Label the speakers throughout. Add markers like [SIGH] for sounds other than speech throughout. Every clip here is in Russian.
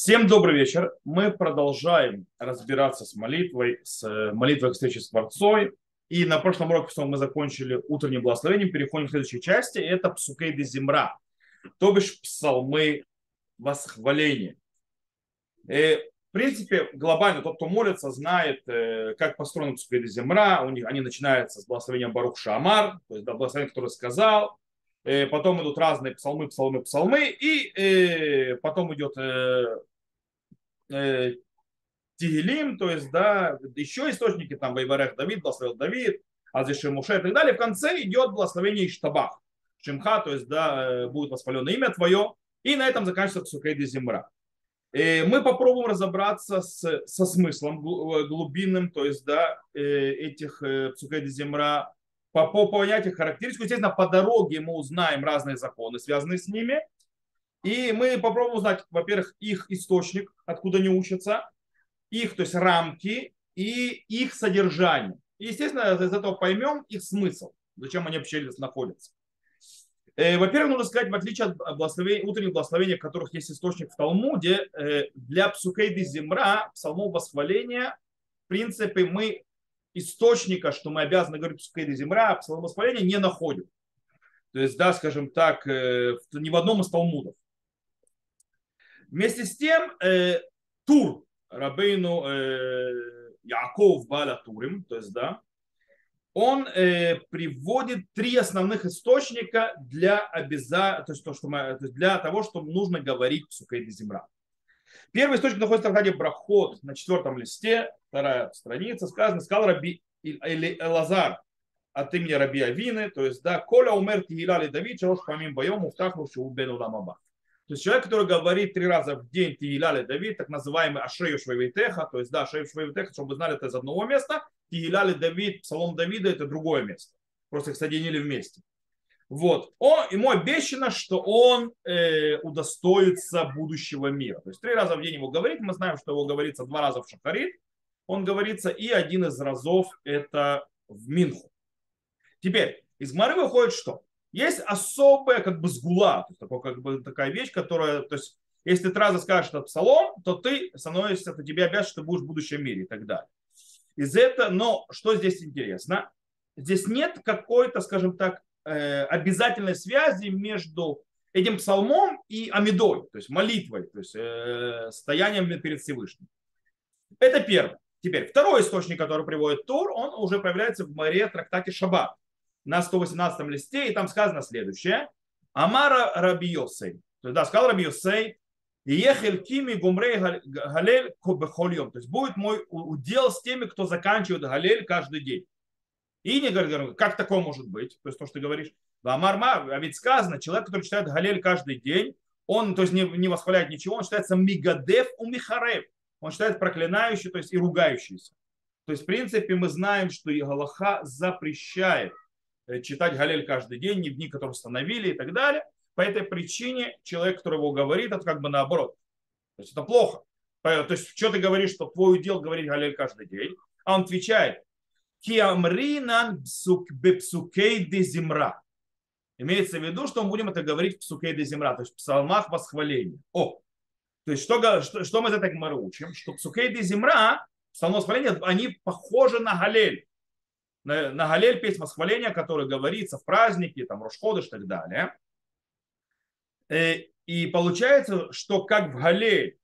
Speaker 1: Всем добрый вечер. Мы продолжаем разбираться с молитвой, с э, молитвой к встрече с Творцой. И на прошлом уроке мы закончили утренним благословением. Переходим к следующей части. Это Псукей де Земра, то бишь псалмы восхваления. И, э, в принципе, глобально тот, кто молится, знает, э, как построен Псукей де Земра. У них, они начинаются с благословения Барух Шамар, то есть благословение, который сказал, потом идут разные псалмы, псалмы, псалмы, и э, потом идет э, э, Тигелим, то есть, да, еще источники, там, Вайварех Давид, благословил Давид, Азиши Муше и так далее. В конце идет благословение Иштабах, Шимха, то есть, да, э, будет воспалено имя твое, и на этом заканчивается Сукейди Земра. Э, мы попробуем разобраться с, со смыслом э, глубинным, то есть, да, этих Псукейди Земра, по, по понятию характеристику. Естественно, по дороге мы узнаем разные законы, связанные с ними. И мы попробуем узнать, во-первых, их источник, откуда они учатся, их, то есть рамки и их содержание. И, естественно, из этого поймем их смысл, зачем они вообще находятся. Э, во-первых, нужно сказать, в отличие от благословений, утренних благословений, в которых есть источник в Талмуде, э, для псукейды земра, псалмов восхваления, в принципе, мы источника, что мы обязаны говорить псукейды земра, псалмов восхваления не находим. То есть, да, скажем так, э, ни в одном из Талмудов. Вместе с тем, э, Тур, Рабейну э, Яков Баля Турим, то есть, да, он э, приводит три основных источника для, обяза... то есть, то, что мы... то есть для того, что нужно говорить в Сукейде Земра. Первый источник находится в Хаде Брахот на четвертом листе, вторая страница, сказано, сказал Раби или Элазар от имени Раби Авины, то есть, да, Коля умер Тигиляли Давид, Чалош Памим Боем, Уфтахну Шиубену Ламаба. То есть человек, который говорит три раза в день Тигиляли Давид, так называемый Ашею Швейвитеха, то есть да, Ашею Швейвитеха, чтобы вы знали, это из одного места, Тигиляли Давид, Псалом Давида, это другое место. Просто их соединили вместе. Вот. Он, ему обещано, что он э, удостоится будущего мира. То есть три раза в день его говорит. Мы знаем, что его говорится два раза в Шахарит. Он говорится, и один из разов это в Минху. Теперь, из Гмары выходит что? Есть особая как бы сгула, то есть такой, как бы такая вещь, которая, то есть если ты раза скажешь этот псалом, то ты становишься, то тебе обязан, что ты будешь в будущем мире и так далее. Из этого, но что здесь интересно? Здесь нет какой-то, скажем так, обязательной связи между этим псалмом и амидой, то есть молитвой, то есть э, стоянием перед Всевышним. Это первое. Теперь второй источник, который приводит Тур, он уже появляется в море трактате Шаббат на 118 листе, и там сказано следующее. Амара Раби Йосей. То есть, да, сказал Раби Йосей, Ехель кими гумрей галель бехольем. То есть будет мой удел с теми, кто заканчивает галель каждый день. И не говорит, как такое может быть? То есть то, что ты говоришь. Амарма, а ведь сказано, человек, который читает галель каждый день, он, то есть не, не восхваляет ничего, он считается мигадев у михарев. Он считает проклинающий, то есть и ругающийся. То есть, в принципе, мы знаем, что Галаха запрещает Э, читать Галель каждый день, не в дни, которые установили и так далее. По этой причине человек, который его говорит, это как бы наоборот. То есть это плохо. То есть что ты говоришь, что твой удел говорить Галель каждый день, а он отвечает, Киамринан бепсукей де земра. Имеется в виду, что мы будем это говорить в псукей де земра, то есть в псалмах восхваления. О, то есть что, что, что мы за это мы учим? Что псукей де земра, псалмы восхваления, они похожи на Галель на, на Галель песнь восхваления, который говорится в праздники, там, Рошходыш и так далее. Э, и получается, что как в Галель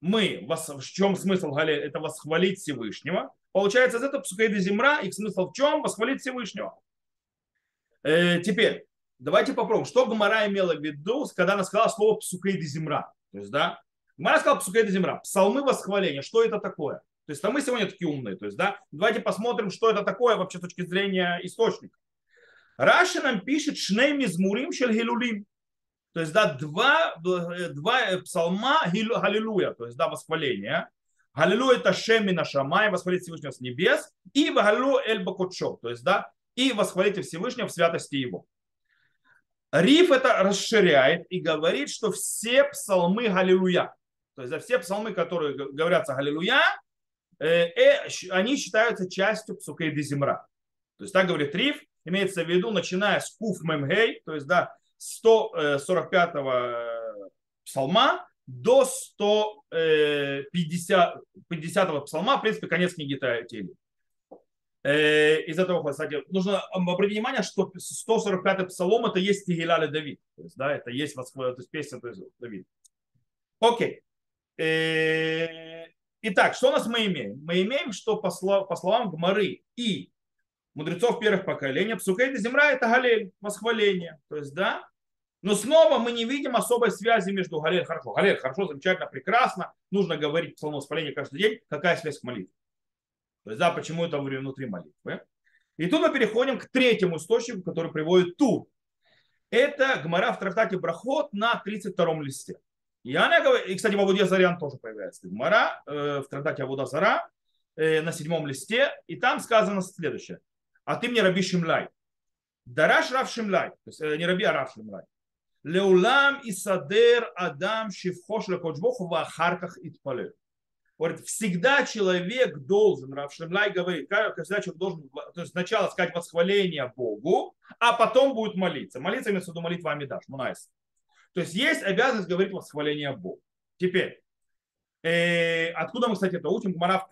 Speaker 1: мы, в чем смысл Галель? Это восхвалить Всевышнего. Получается, из этого Псукейда Земра, их смысл в чем? Восхвалить Всевышнего. Э, теперь, давайте попробуем, что Гмара имела в виду, когда она сказала слово Псукейда Земра. То есть, да, Гмара сказала Псукейда Земра, псалмы восхваления, что это такое? То есть, а мы сегодня такие умные. То есть, да, давайте посмотрим, что это такое вообще с точки зрения источника. Раши нам пишет Шней Мизмурим Шельгилулим. То есть, да, два, два псалма Галилуя, то есть, да, восхваление. Галилуя это Шеми на Шамай, восхвалить Всевышнего с небес. И Галилу Эль Бакучо, то есть, да, и восхвалите Всевышнего в святости его. Риф это расширяет и говорит, что все псалмы Галилуя, то есть за все псалмы, которые говорятся Галилуя, Э, э, они считаются частью псукей земра. То есть так говорит Риф, имеется в виду, начиная с Куф Мемгей, то есть да, 145-го э, псалма до 150 50 псалма, в принципе, конец книги Тели. Э, из этого, кстати, нужно обратить внимание, что 145-й псалом это есть Тигеля Давид. То есть, да, это есть, то есть песня то есть, Давид. Окей. Э, итак, что у нас мы имеем? Мы имеем, что по, слов, по словам Гмары и мудрецов первых поколений, Псукейда Земра это Галель, восхваление. То есть, да, но снова мы не видим особой связи между Галель, хорошо, Галель, хорошо, замечательно, прекрасно, нужно говорить псалом восхваления каждый день, какая связь к молитве. То есть, да, почему это внутри молитвы. И тут мы переходим к третьему источнику, который приводит Тур. Это Гмара в трактате Брахот на 32 листе. И, она говорит, и кстати, в Абуде Зарян тоже появляется. Гмара э, в трактате Абуда Зара э, на седьмом листе. И там сказано следующее. А ты мне раби Шимлай. Дараш Рав Шимлай. То есть э, не раби, а Рав Шимлай. Леулам и садер адам шивхош лекоджбох в ахарках итпалер. Говорит, всегда человек должен, рав Симлай говорит, всегда человек должен то есть сначала сказать восхваление Богу, а потом будет молиться. Молиться имеется в виду молитва Амида, Шмоне Эсре. То есть есть обязанность говорить восхваление Богу. Теперь, э, откуда мы, кстати, это учим? Гмара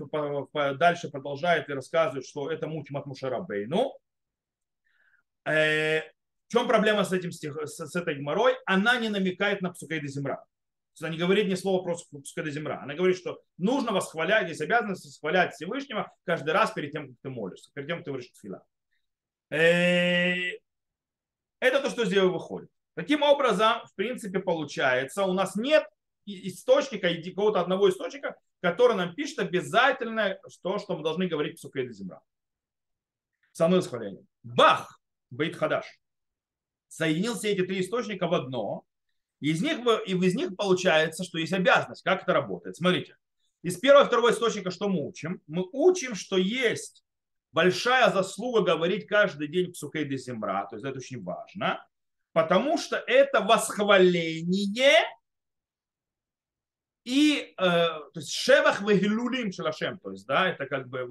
Speaker 1: дальше продолжает и рассказывает, что это мы учим от Моше Рабейну. Э, чем проблема с, этим стих, с, с этой гмарой? Она не намекает на Псукей де-Зимра. Она не говорит ни слова про пускай земля. Она говорит, что нужно восхвалять, здесь обязанность восхвалять Всевышнего каждый раз перед тем, как ты молишься, перед тем, как ты говоришь фила. Э, это то, что здесь выходит. Таким образом, в принципе, получается, у нас нет источника, какого-то одного источника, который нам пишет обязательно то, что мы должны говорить псукей земля. Самое восхваление. Бах, Бейт Хадаш. Соединил все эти три источника в одно, из них, и из них получается, что есть обязанность. Как это работает? Смотрите. Из первого и второго источника что мы учим? Мы учим, что есть большая заслуга говорить каждый день псукей де земра, то есть это очень важно, потому что это восхваление и э, то есть шевах вегилулим шелашем, то есть да, это как бы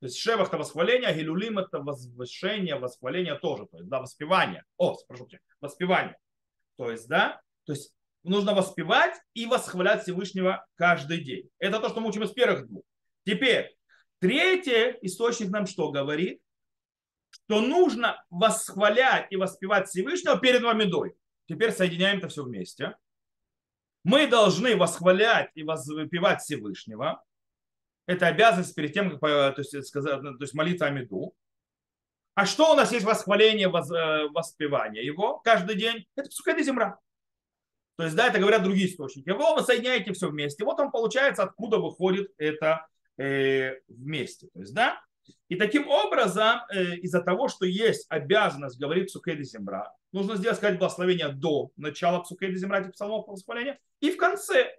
Speaker 1: то есть шевах это восхваление, а гилулим это возвышение, восхваление тоже, то есть да, воспевание. О, прошу воспевание. То есть да, то есть нужно воспевать и восхвалять Всевышнего каждый день. Это то, что мы учим из первых двух. Теперь, третий источник нам что говорит? Что нужно восхвалять и воспевать Всевышнего перед Мамедой. Теперь соединяем это все вместе. Мы должны восхвалять и воспевать Всевышнего. Это обязанность перед тем, как то есть, сказать, то есть молиться Амиду. А что у нас есть восхваление, э, воспевание его каждый день? Это псукеда земля. То есть, да, это говорят другие источники. Вы вы соединяете все вместе. Вот он получается, откуда выходит это э, вместе. То есть, да, и таким образом, э, из-за того, что есть обязанность говорить Цукейда Земра, нужно сделать, сказать благословение до начала Цукейда Земра, этих псалмов восхваления, и в конце.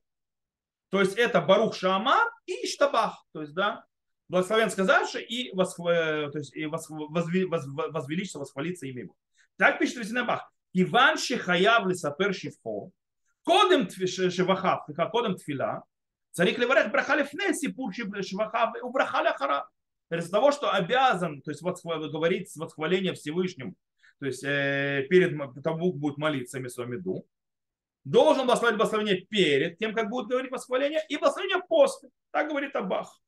Speaker 1: То есть это Барух Шамар и Штабах. то есть, да, благословен сказавший и, восхв... Э, то есть, и восхв... возвели... воз... возвеличится, восхвалится имя его. Так пишет Везнебах. Иван Шихаяв Лисапер Шифхо, Кодем Шивахав, Кодем Тфила, Царик Леварех Брахали Фнеси Пурши Шивахав, Убрахали хара. Из-за того, что обязан, то есть восхвал... говорить восхваление Всевышнему, то есть э, перед тому будет молиться Месомиду, должен благословить благословение перед тем, как будет говорить восхваление, и благословение после. Так говорит Абах.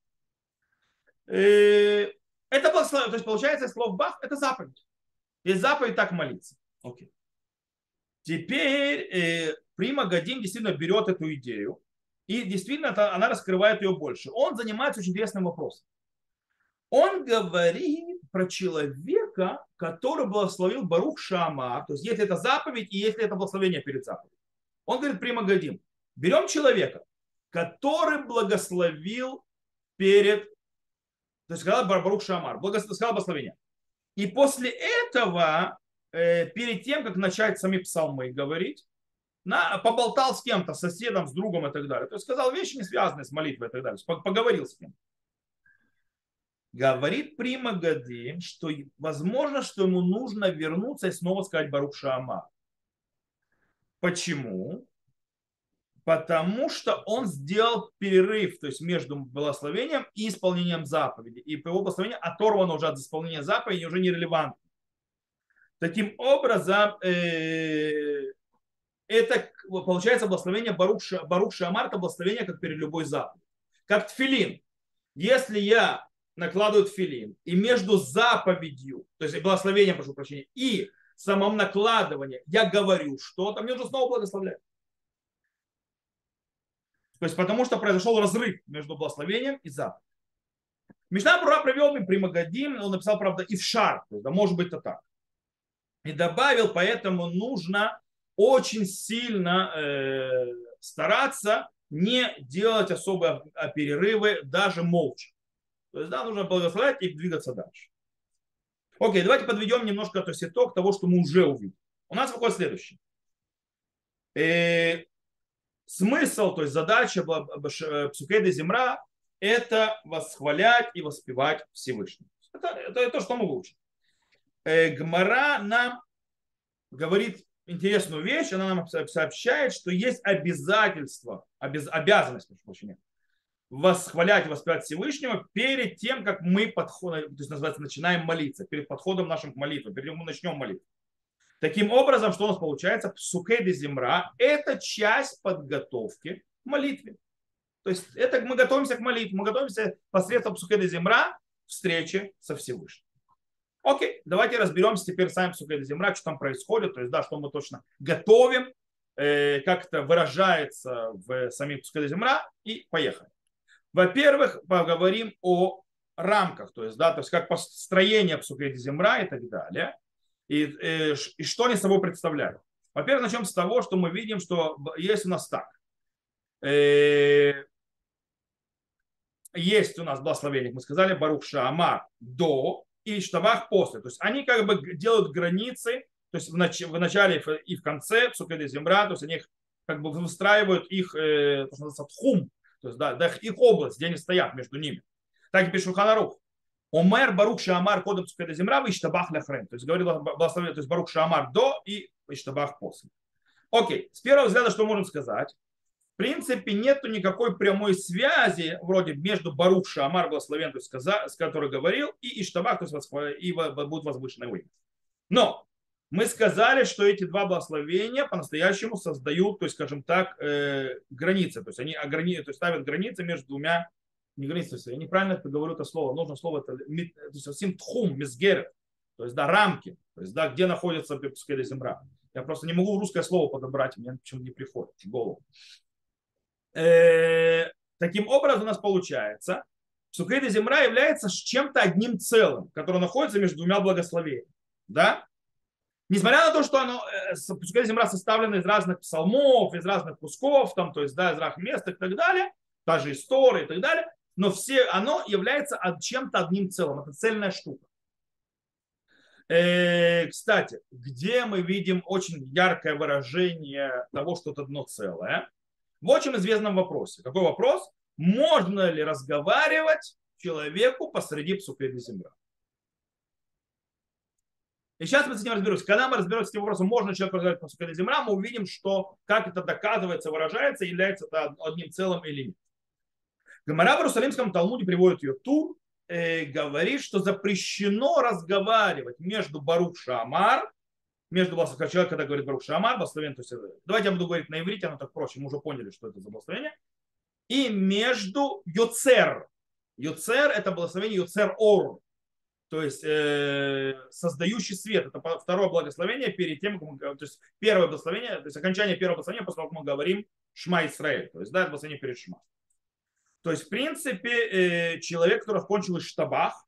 Speaker 1: Э, это благословение, то есть получается слово Бах, это заповедь. И заповедь так молиться. Окей. Теперь э, Прима Гадим действительно берет эту идею, и действительно она раскрывает ее больше. Он занимается очень интересным вопросом. Он говорит про человека, который благословил Барух Шама, то есть если это заповедь и если это благословение перед заповедью. Он говорит, Прима Гадим, берем человека, который благословил перед, то есть сказал Барух Шамар, сказал благословение. И после этого, э, перед тем, как начать сами псалмы говорить, на, поболтал с кем-то, с соседом, с другом и так далее. То есть сказал вещи, не связанные с молитвой и так далее. Поговорил с кем. Говорит Прима Гадим, что возможно, что ему нужно вернуться и снова сказать Барух Шаама. Почему? Потому что он сделал перерыв, то есть между благословением и исполнением заповеди. И его благословению оторвано уже от исполнения заповеди, уже нерелевантно. Таким образом, э, это получается благословение Барух, Барух Шамар, это благословение как перед любой заповедью. Как тфилин. Если я накладываю тфилин, и между заповедью, то есть благословением, прошу прощения, и самом накладывании я говорю что-то, мне нужно снова благословлять. То есть потому что произошел разрыв между благословением и заповедью. Мишна Брура привел мне Примагадим, он написал, правда, и в шар, то есть, да, может быть, это так. И добавил, поэтому нужно очень сильно э, стараться не делать особые перерывы, даже молча. То есть, да, нужно благословлять и двигаться дальше. Окей, давайте подведем немножко то есть, итог того, что мы уже увидели. У нас выходит следующее. Э, смысл, то есть задача э, Псукеда Земра – это восхвалять и воспевать Всевышнего. Это, это то, что мы выучим. Э, Гмара нам говорит интересную вещь, она нам сообщает, что есть обязательство, обяз, обязанность, прошу прощения, восхвалять воспевать Всевышнего перед тем, как мы подходим, то есть называется, начинаем молиться, перед подходом нашим к молитве, перед тем, как мы начнем молиться. Таким образом, что у нас получается? Псукеды земра – это часть подготовки к молитве. То есть это мы готовимся к молитве, мы готовимся посредством псукеды земра встречи со Всевышним. Окей, давайте разберемся теперь сами псукеды земра, что там происходит, то есть да, что мы точно готовим, э, как это выражается в самих псукеды земра и поехали. Во-первых, поговорим о рамках, то есть, да, то есть как построение псукеди земра и так далее, и, и, э, и что они собой представляют. Во-первых, начнем с того, что мы видим, что есть у нас так. Э, есть у нас благословение, мы сказали, Барух Шаамар до и Штабах после. То есть они как бы делают границы, то есть в, нач- в начале и в конце Псукеди земра, то есть они как бы выстраивают их, э, то, что называется, тхум, то есть, да, да, их область, где они стоят между ними. Так и пишет Ханарух. Омер Барух Шамар кодом Цукеда Земра и Иштабах Ляхрен. То есть говорил благословение, то есть Барух Шамар до и Иштабах после. Окей, с первого взгляда что можем сказать? В принципе, нету никакой прямой связи вроде между Барух Шамар, благословен, то есть, с которой говорил, и Иштабах, то есть и будет возвышенное имя. Но мы сказали, что эти два благословения по-настоящему создают, то есть, скажем так, э, границы. То есть они ограни... то есть, ставят границы между двумя не границы. Я неправильно это говорю это слово. Нужно слово это то есть, совсем тхум, мизгерет. То есть, да, рамки. То есть, да, где находится пускай земля. Я просто не могу русское слово подобрать, мне почему-то не приходит в голову. Э, таким образом у нас получается, Псукейда земля является чем-то одним целым, которое находится между двумя благословениями. Да? Несмотря на то, что оно, э, пускай земля составлена из разных псалмов, из разных кусков, там, то есть, да, из разных мест и так далее, даже истории и так далее, но все, оно является чем-то одним целым. Это цельная штука. Э, кстати, где мы видим очень яркое выражение того, что это одно целое? В очень известном вопросе. Какой вопрос? Можно ли разговаривать человеку посреди псукеды земля? И сейчас мы с этим разберемся. Когда мы разберемся с этим вопросом, можно человеку разговаривать по суконе земля, мы увидим, что как это доказывается, выражается, является это одним целым или нет. Гомора в Иерусалимском Талмуде приводит ее тур, э, говорит, что запрещено разговаривать между Барух Шамар, между благословением, человек, когда говорит Барух Шамар, благословен, то есть, давайте я буду говорить на иврите, оно так проще, мы уже поняли, что это за благословение, и между Йоцер. Йоцер – это благословение Йоцер Ор, то есть э, создающий свет. Это второе благословение перед тем, как мы, то есть первое благословение, то есть окончание первого благословения, после того, как мы говорим Шма Исраэль, то есть да, это благословение перед Шма. То есть, в принципе, э, человек, который кончил из штабах,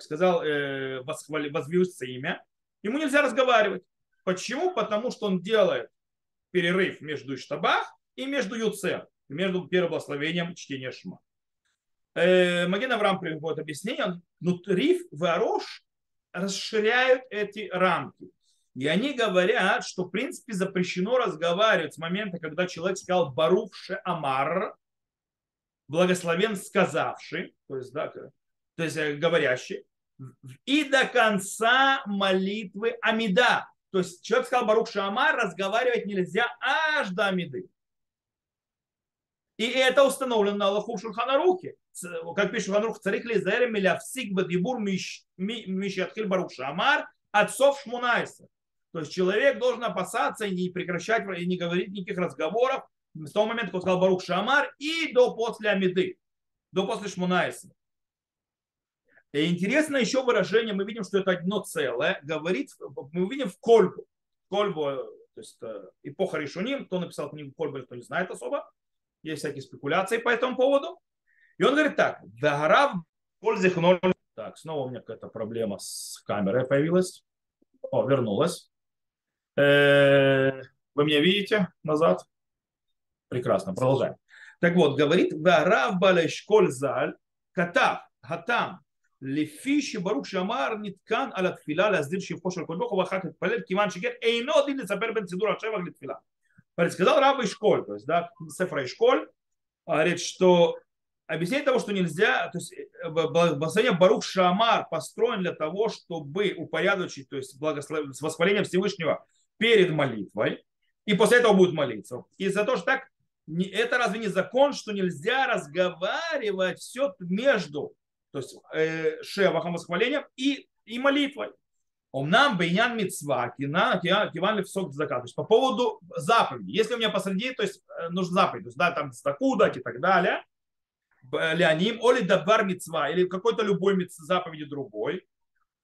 Speaker 1: сказал, э, восхвали, возвеличится имя, ему нельзя разговаривать. Почему? Потому что он делает перерыв между штабах и между Юцер, между первым благословением чтения Шма. Э, Маген Авраам приводит объяснение, внутри в Арош расширяют эти рамки. И они говорят, что в принципе запрещено разговаривать с момента, когда человек сказал Барух Амар, благословен сказавший, то есть, да, то есть э, говорящий, и до конца молитвы Амида. То есть человек сказал Барух Шамар, разговаривать нельзя аж до Амиды. И это установлено на Аллаху Шульханарухе. Как пишет Шульханарух, царих ли зерем милявсик бадибур мишатхил барух шамар отцов шмунайса. То есть человек должен опасаться и не прекращать, и не говорить никаких разговоров с того момента, как сказал Барух Шамар, и до после Амиды, до после Шмунайса. И интересно еще выражение, мы видим, что это одно целое, говорит, мы видим в Кольбу. Кольбу, то есть э, эпоха Решуним, кто написал книгу Кольбу, кто не знает особо, есть всякие спекуляции по этому поводу. И он говорит так, догорав пользих ноль. Так, снова у меня какая-то проблема с камерой появилась. О, вернулась. Э, вы меня видите назад? Прекрасно, продолжаем. Так вот, говорит, Варав Балешколь Заль, Катав, Хатам, Лефиши барук Шамар, Ниткан, Алатфила, Лаздир, Шифошер, Кольбоху, Вахак, палер Киман, Шикер, Эйно, Дин, Сапер, Бен, Сидур, Ашева, Литфила. Сказал Раб Ишколь, то есть, да, Сефра Ишколь, а говорит, что объяснение того, что нельзя, то есть благословение Барух Шамар построен для того, чтобы упорядочить, то есть благослов... с восхвалением Всевышнего перед молитвой, и после этого будет молиться. И за то, что так, это разве не закон, что нельзя разговаривать все между то есть э, шевахом, восхвалением и, и молитвой. Омнам бейнян мецва, киван левсок закат. То есть по поводу заповеди. Если у меня посреди, то есть э, нужна заповедь, то есть да, там стаку дать и так далее, леоним, оли дабар мецва, или какой-то любой заповеди другой.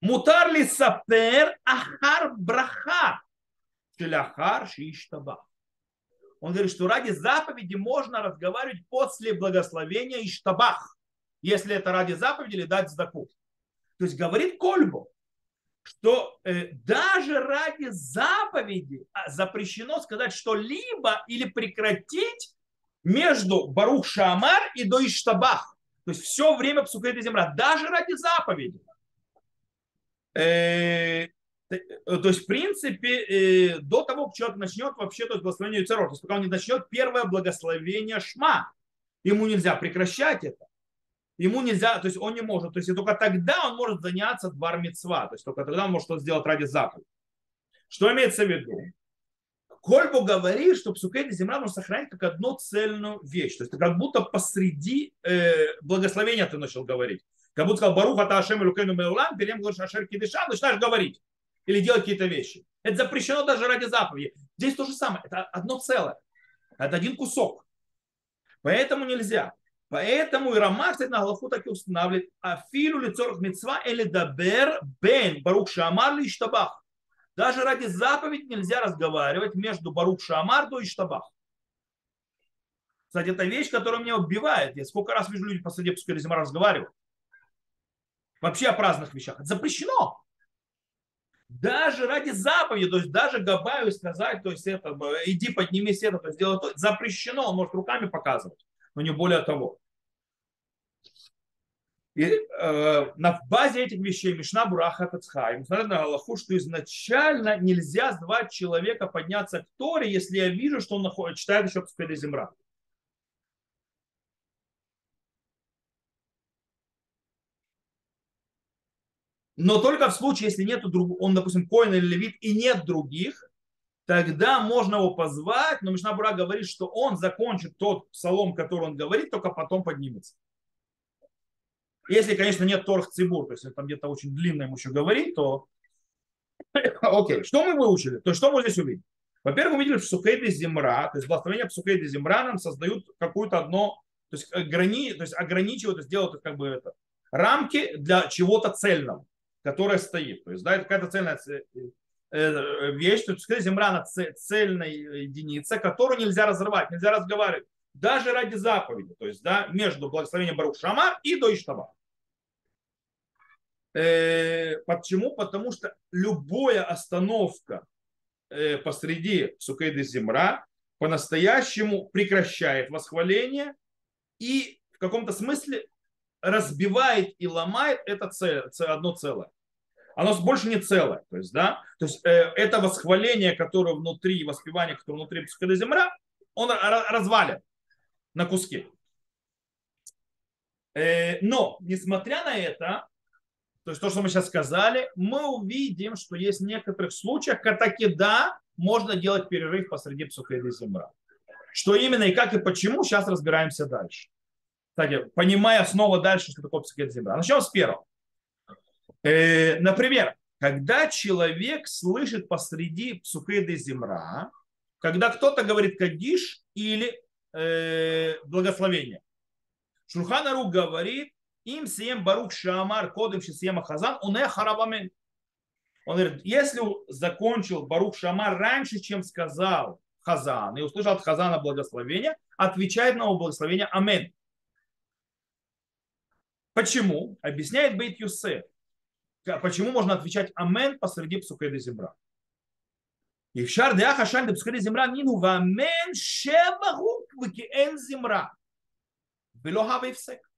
Speaker 1: Мутар ли сапер ахар браха, шеляхар шиштаба. Он говорит, что ради заповеди можно разговаривать после благословения иштабах если это ради заповеди или дать сдаку. То есть говорит Кольбу, что э, даже ради заповеди а, запрещено сказать что-либо или прекратить между Барух Шамар и до Иштабах. То есть все время Псукет земля, даже ради заповеди. Э, то есть, в принципе, э, до того, как человек начнет вообще, то есть благословение Юцерот, то есть пока он не начнет первое благословение Шма, ему нельзя прекращать это ему нельзя, то есть он не может, то есть и только тогда он может заняться двор то есть только тогда он может что-то сделать ради заповеди. Что имеется в виду? Кольбу говорит, что псукет земля можно сохранить как одну цельную вещь. То есть как будто посреди э, благословения ты начал говорить. Как будто сказал Баруха Таашем Лукейну Меулан, перед говоришь Ашер Кидыша, начинаешь говорить. Или делать какие-то вещи. Это запрещено даже ради заповеди. Здесь то же самое. Это одно целое. Это один кусок. Поэтому нельзя. Поэтому и Рамах, кстати, на Галаху так и устанавливает. Афилу лицорах мецва или дабер бен барух шамар ли штабах. Даже ради заповеди нельзя разговаривать между барух шамар до штабах. Кстати, это вещь, которая меня убивает. Я сколько раз вижу люди посреди пускай зима разговаривают. Вообще о праздных вещах. Это запрещено. Даже ради заповеди, то есть даже Габаю сказать, то есть это, иди поднимись это, то есть делать то, запрещено, он может руками показывать но не более того. И э, на базе этих вещей Мишна Бураха Тацхайм смотрят на Аллаху, что изначально нельзя звать человека подняться к Торе, если я вижу, что он находит, читает еще Пскеда Земра. Но только в случае, если нет другого, он, допустим, коин или левит, и нет других, тогда можно его позвать, но Мишна Бура говорит, что он закончит тот псалом, который он говорит, только потом поднимется. Если, конечно, нет торх цибур, то есть там где-то очень длинно ему еще говорить, то [LAUGHS] окей. Что мы выучили? То есть что мы здесь увидели? Во-первых, мы видели, что Сухейды Земра, то есть благословение Сухейды Земра нам создают какую-то одно, то есть, ограни, то есть ограничивают, то есть делают как бы это, рамки для чего-то цельного, которое стоит. То есть, да, это какая-то цельная Э, вещь, то есть земля цельная единица, которую нельзя разрывать, нельзя разговаривать, даже ради заповеди, то есть да, между благословением Барух Шама и до Иштаба. Э, почему? Потому что любая остановка э, посреди Сукейды Земра по-настоящему прекращает восхваление и в каком-то смысле разбивает и ломает это целое, одно целое оно больше не целое. То есть, да, то есть э, это восхваление, которое внутри, воспевание, которое внутри Псукеда земля, он развален на куски. Э, но, несмотря на это, то есть то, что мы сейчас сказали, мы увидим, что есть в некоторых случаях, таки да, можно делать перерыв посреди Псукеда земля. Что именно и как и почему, сейчас разбираемся дальше. Кстати, понимая снова дальше, что такое Псукеда земля. Начнем с первого. Э, например, когда человек слышит посреди псукеды земра, когда кто-то говорит кадиш или э, благословение. Шурханару говорит, им съем Барух Шамар Кодым Шисьема Хазан он не Харабамен. Он говорит, если закончил Барух Шамар раньше, чем сказал Хазан, и услышал от Хазана благословение, отвечает на его благословение Амин. Почему? Объясняет Бейт Юсеф. Почему можно отвечать Амин посреди Псухеда Земра? И в шар деаха шальда псухеда земра нину Амин, шебаху вики эн земра. Белохава и всек.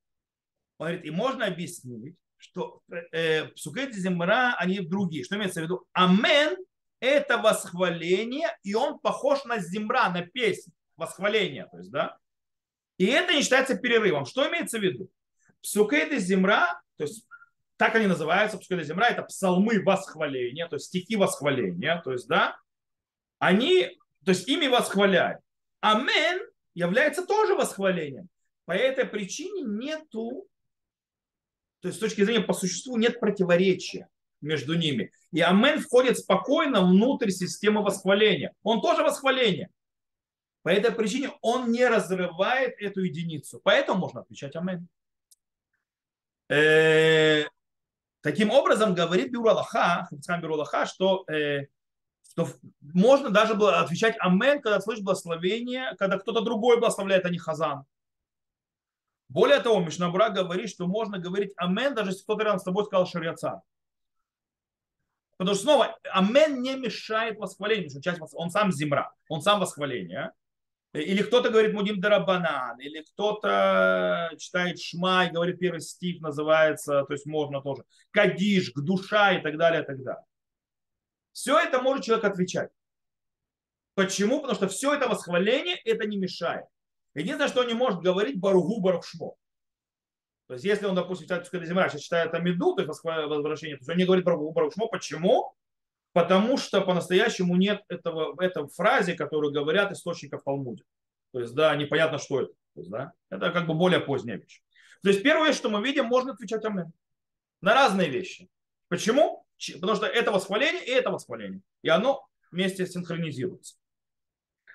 Speaker 1: Он говорит, и можно объяснить, что э, псукети земра, они другие. Что имеется в виду? Амен – это восхваление, и он похож на земра, на песнь, восхваление. То есть, да? И это не считается перерывом. Что имеется в виду? Псукети земра, то есть так они называются, псукети земра, это псалмы восхваления, то есть стихи восхваления, то есть, да, они, то есть ими восхваляют. Амен является тоже восхвалением. По этой причине нету то есть с точки зрения по существу нет противоречия между ними. И Амен входит спокойно внутрь системы восхваления. Он тоже восхваление. По этой причине он не разрывает эту единицу. Поэтому можно отвечать Амен. Э, таким образом, говорит Бюралаха, Бюралаха, что, э, что можно даже было отвечать Амен, когда слышишь благословение, когда кто-то другой благословляет, а не Хазан. Более того, Мишнабура говорит, что можно говорить амен, даже если кто-то рядом с тобой сказал шариаца. Потому что снова, амен не мешает восхвалению, потому что часть, он сам земра, он сам восхваление. Или кто-то говорит мудим дарабанан, или кто-то читает шма и говорит первый стих называется, то есть можно тоже, кадиш, душа и так далее, и так далее. Все это может человек отвечать. Почему? Потому что все это восхваление, это не мешает. Единственное, что он не может говорить Баругу Барухшмо. То есть, если он, допустим, читает Пускай Земля, сейчас читает Амиду, то есть возвращение, то есть он не говорит Баругу Барухшмо. Почему? Потому что по-настоящему нет этого, в этом фразе, которую говорят источников Талмуде. То есть, да, непонятно, что это. То есть, да, это как бы более поздняя вещь. То есть, первое, что мы видим, можно отвечать Амен. На разные вещи. Почему? Потому что это восхваление и это восхваление. И оно вместе синхронизируется.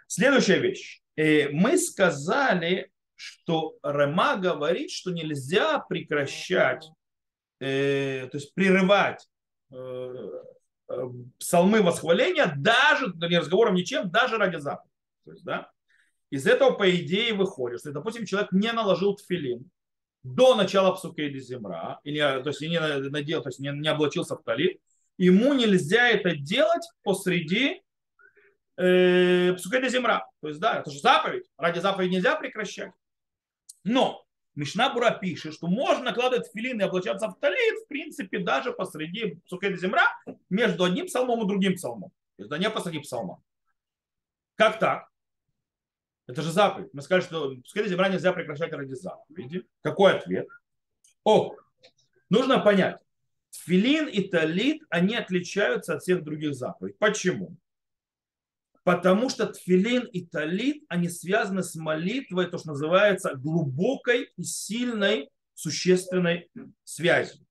Speaker 1: Следующая вещь. Э, мы сказали, что Рема говорит, что нельзя прекращать, э, то есть прерывать э, псалмы восхваления даже, да не разговором ничем, даже ради заповеди. То есть, да, из этого, по идее, выходит, что, допустим, человек не наложил тфилин до начала псука или земра, или, то есть не надел, то есть не, не облачился в талит, ему нельзя это делать посреди э, псукеда земра. То есть, да, это же заповедь. Ради заповеди нельзя прекращать. Но Мишна Бура пишет, что можно накладывать филин и облачаться в талит, в принципе, даже посреди псукеда земра, между одним псалмом и другим псалмом. То есть, да не посреди псалма. Как так? Это же заповедь. Мы сказали, что пускай земра нельзя прекращать ради заповеди. Какой ответ? О, нужно понять. Филин и талит, они отличаются от всех других заповедей. Почему? Потому что тфилин и талит, они связаны с молитвой, то, что называется глубокой и сильной существенной связью.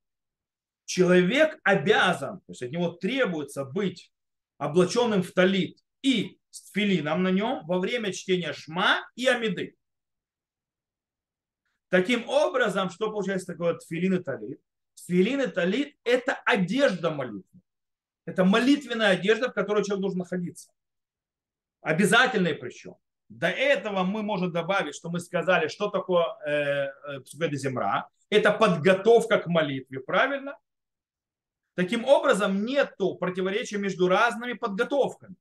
Speaker 1: Человек обязан, то есть от него требуется быть облаченным в талит и с тфилином на нем во время чтения шма и амиды. Таким образом, что получается такое тфилин и талит? Тфилин и талит – это одежда молитвы. Это молитвенная одежда, в которой человек должен находиться. Обязательный причем. До этого мы можем добавить, что мы сказали, что такое э, э, земра. Это подготовка к молитве, правильно? Таким образом, нет противоречия между разными подготовками.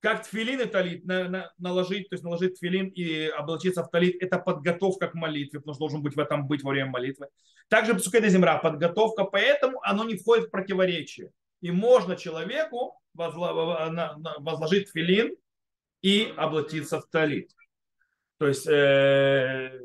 Speaker 1: Как тфилин и талит на, на, наложить, то есть наложить тфилин и облачиться в талит, это подготовка к молитве, потому что должен быть в этом быть во время молитвы. Также псукеда земра, подготовка, поэтому оно не входит в противоречие. И можно человеку возложить филин и облатиться в талит. То есть, э,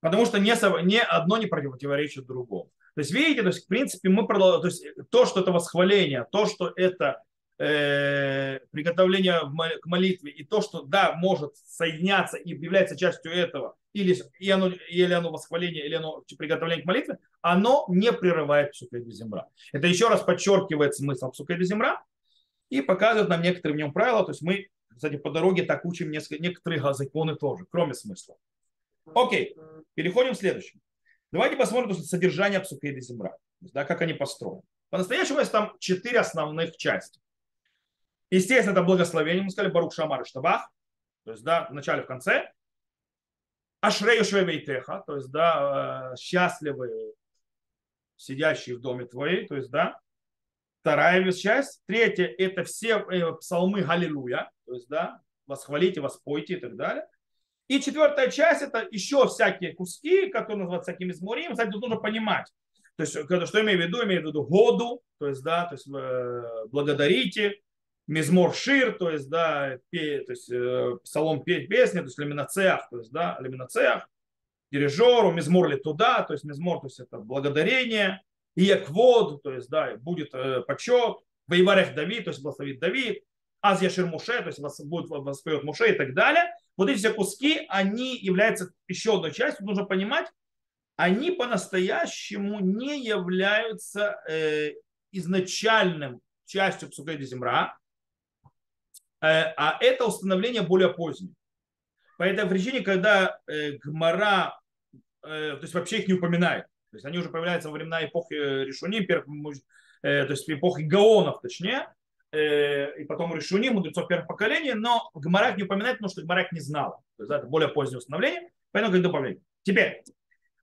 Speaker 1: потому что не, не одно не противоречит другому. То есть, видите, то есть, в принципе, мы продолжаем, то есть, то, что это восхваление, то, что это э, приготовление к молитве, и то, что, да, может соединяться и является частью этого, или, и оно, или оно восхваление, или оно приготовление к молитве, оно не прерывает псукейда земра. Это еще раз подчеркивает смысл псукейда земра и показывает нам некоторые в нем правила. То есть мы, кстати, по дороге так учим несколько, некоторые законы тоже, кроме смысла. Окей, переходим к следующему. Давайте посмотрим содержание псукейда земра, да, как они построены. По-настоящему есть там четыре основных части. Естественно, это благословение, мы сказали, Барух Шамар и Штабах, то есть, да, в начале, в конце. Ашрею Швевейтеха, то есть, да, э, счастливые, сидящие в доме твоей, то есть, да. Вторая часть. Третья – это все э, псалмы Галилуя, то есть, да, восхвалите, воспойте и так далее. И четвертая часть – это еще всякие куски, которые называются всякими змурим. Кстати, тут нужно понимать, то есть, что имею в виду? Имею в виду году, то есть, да, то есть, э, благодарите, мизмор шир, то есть, да, пе, то есть, э, псалом петь песни, то есть, лиминацеях, то есть, да, лиминацеях, дирижеру, мизмор ли туда, то есть, мизмор, то есть, это благодарение, и яквод, то есть, да, будет э, почет, воеварех Давид, то есть, благословит Давид, аз яшир Муше, то есть, будет воспоет Муше и так далее. Вот эти все куски, они являются еще одной частью, нужно понимать, они по-настоящему не являются э, изначальным частью Псукейда Земра, Э, а это установление более позднее. По этой причине, когда э, Гмара, э, то есть вообще их не упоминает, то есть они уже появляются во времена эпохи Решуним, то есть эпохи Гаонов, точнее, и потом Решуни, мудрецов первых поколений, но Гмара их не упоминает, потому что Гмара их не знала. То есть это более позднее установление, поэтому как добавление. Теперь,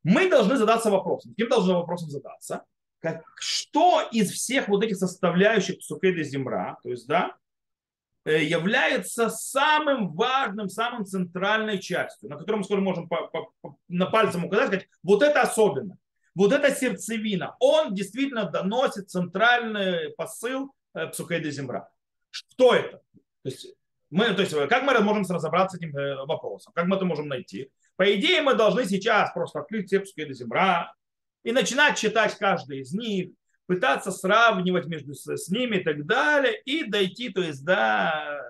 Speaker 1: мы должны задаться вопросом. Кем должны вопросом задаться? Как, что из всех вот этих составляющих Сукейда Земра, то есть, да, Э, является самым важным, самым центральной частью, на котором мы скоро можем по, по, по, на пальцем указать, сказать, вот это особенно, вот это сердцевина, он действительно доносит центральный посыл э, Псукейда Земра. Что это? То есть, мы, то есть, как мы можем разобраться с этим э, вопросом? Как мы это можем найти? По идее, мы должны сейчас просто открыть все Псукейда Земра и начинать читать каждый из них, пытаться сравнивать между с, ними и так далее, и дойти, то есть, да,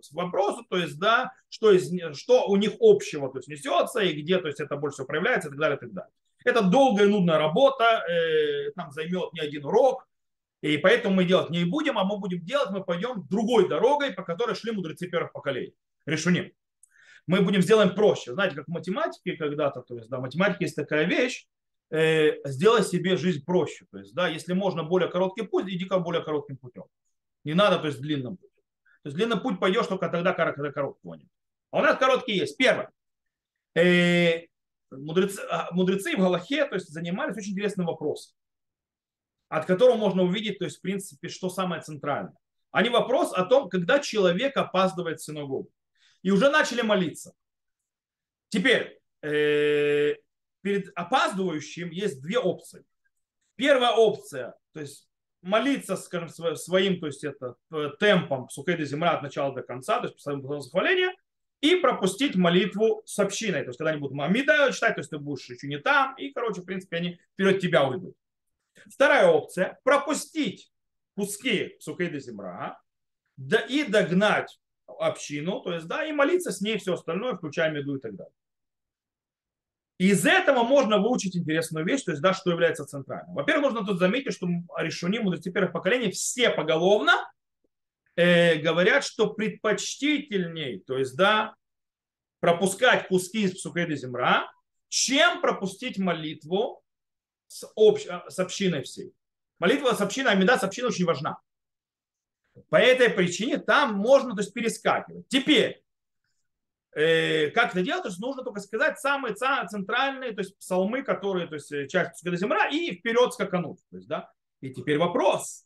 Speaker 1: к вопросу, то есть, да, что, из, что у них общего, то есть, несется, и где, то есть, это больше проявляется, и так далее, и так далее. Это долгая и нудная работа, э, нам займет не один урок, и поэтому мы делать не будем, а мы будем делать, мы пойдем другой дорогой, по которой шли мудрецы первых поколений. Решуним. Мы будем сделаем проще. Знаете, как в математике когда-то, то есть, да, математика есть такая вещь, э, сделай себе жизнь проще. То есть, да, если можно более короткий путь, иди-ка более коротким путем. Не надо, то есть, длинным путем. То есть, длинный путь пойдешь только тогда, когда короткого нет. А у нас короткий есть. Первое. Э, мудрецы, а, мудрецы в Галахе то есть, занимались очень интересным вопросом, от которого можно увидеть, то есть, в принципе, что самое центральное. Они вопрос о том, когда человек опаздывает в синагогу. И уже начали молиться. Теперь, э, перед опаздывающим есть две опции. Первая опция, то есть молиться, скажем, своим, то есть это э, темпом Сукейда Земра от начала до конца, то есть по захваления, и пропустить молитву с общиной. То есть, когда они будут Мамида читать, то есть ты будешь еще не там, и, короче, в принципе, они вперед тебя уйдут. Вторая опция – пропустить куски Сукейда Земра да, и догнать общину, то есть, да, и молиться с ней все остальное, включая меду и так далее. Из этого можно выучить интересную вещь, то есть, да, что является центральным. Во-первых, нужно тут заметить, что решуни мудрецы первых поколений все поголовно э, говорят, что предпочтительней, то есть, да, пропускать куски из Псукеда Земра, чем пропустить молитву с, общ... с общиной всей. Молитва с общиной, амида с общиной очень важна. По этой причине там можно то есть, перескакивать. Теперь, Э, как это делать? То есть нужно только сказать самые центральные, то есть псалмы, которые, то есть э, часть Псукада Земра, и вперед скакануть. То есть, да? И теперь вопрос.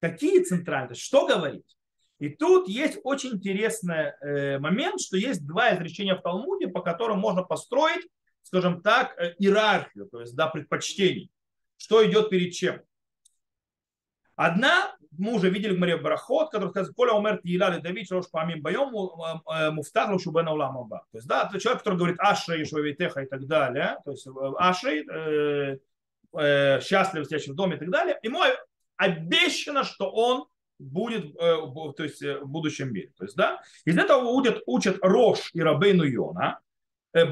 Speaker 1: Какие центральные? То есть, что говорить? И тут есть очень интересный э, момент, что есть два изречения в Талмуде, по которым можно построить, скажем так, иерархию, то есть да, предпочтений. Что идет перед чем? Одна, мы уже видели в Мария Барахот, который сказал, Коля умер Тиила Давид, Рош Памим Байом, Муфтах Рушубена Улама Ба. То есть, да, это человек, который говорит Ашрей, Швавитеха и так далее. То есть, Ашрей, э, э, счастлив, сидящий в доме и так далее. Ему обещано, что он будет э, то есть, в будущем мире. То есть, да, из этого учат, учат Рош и Рабейну Йона,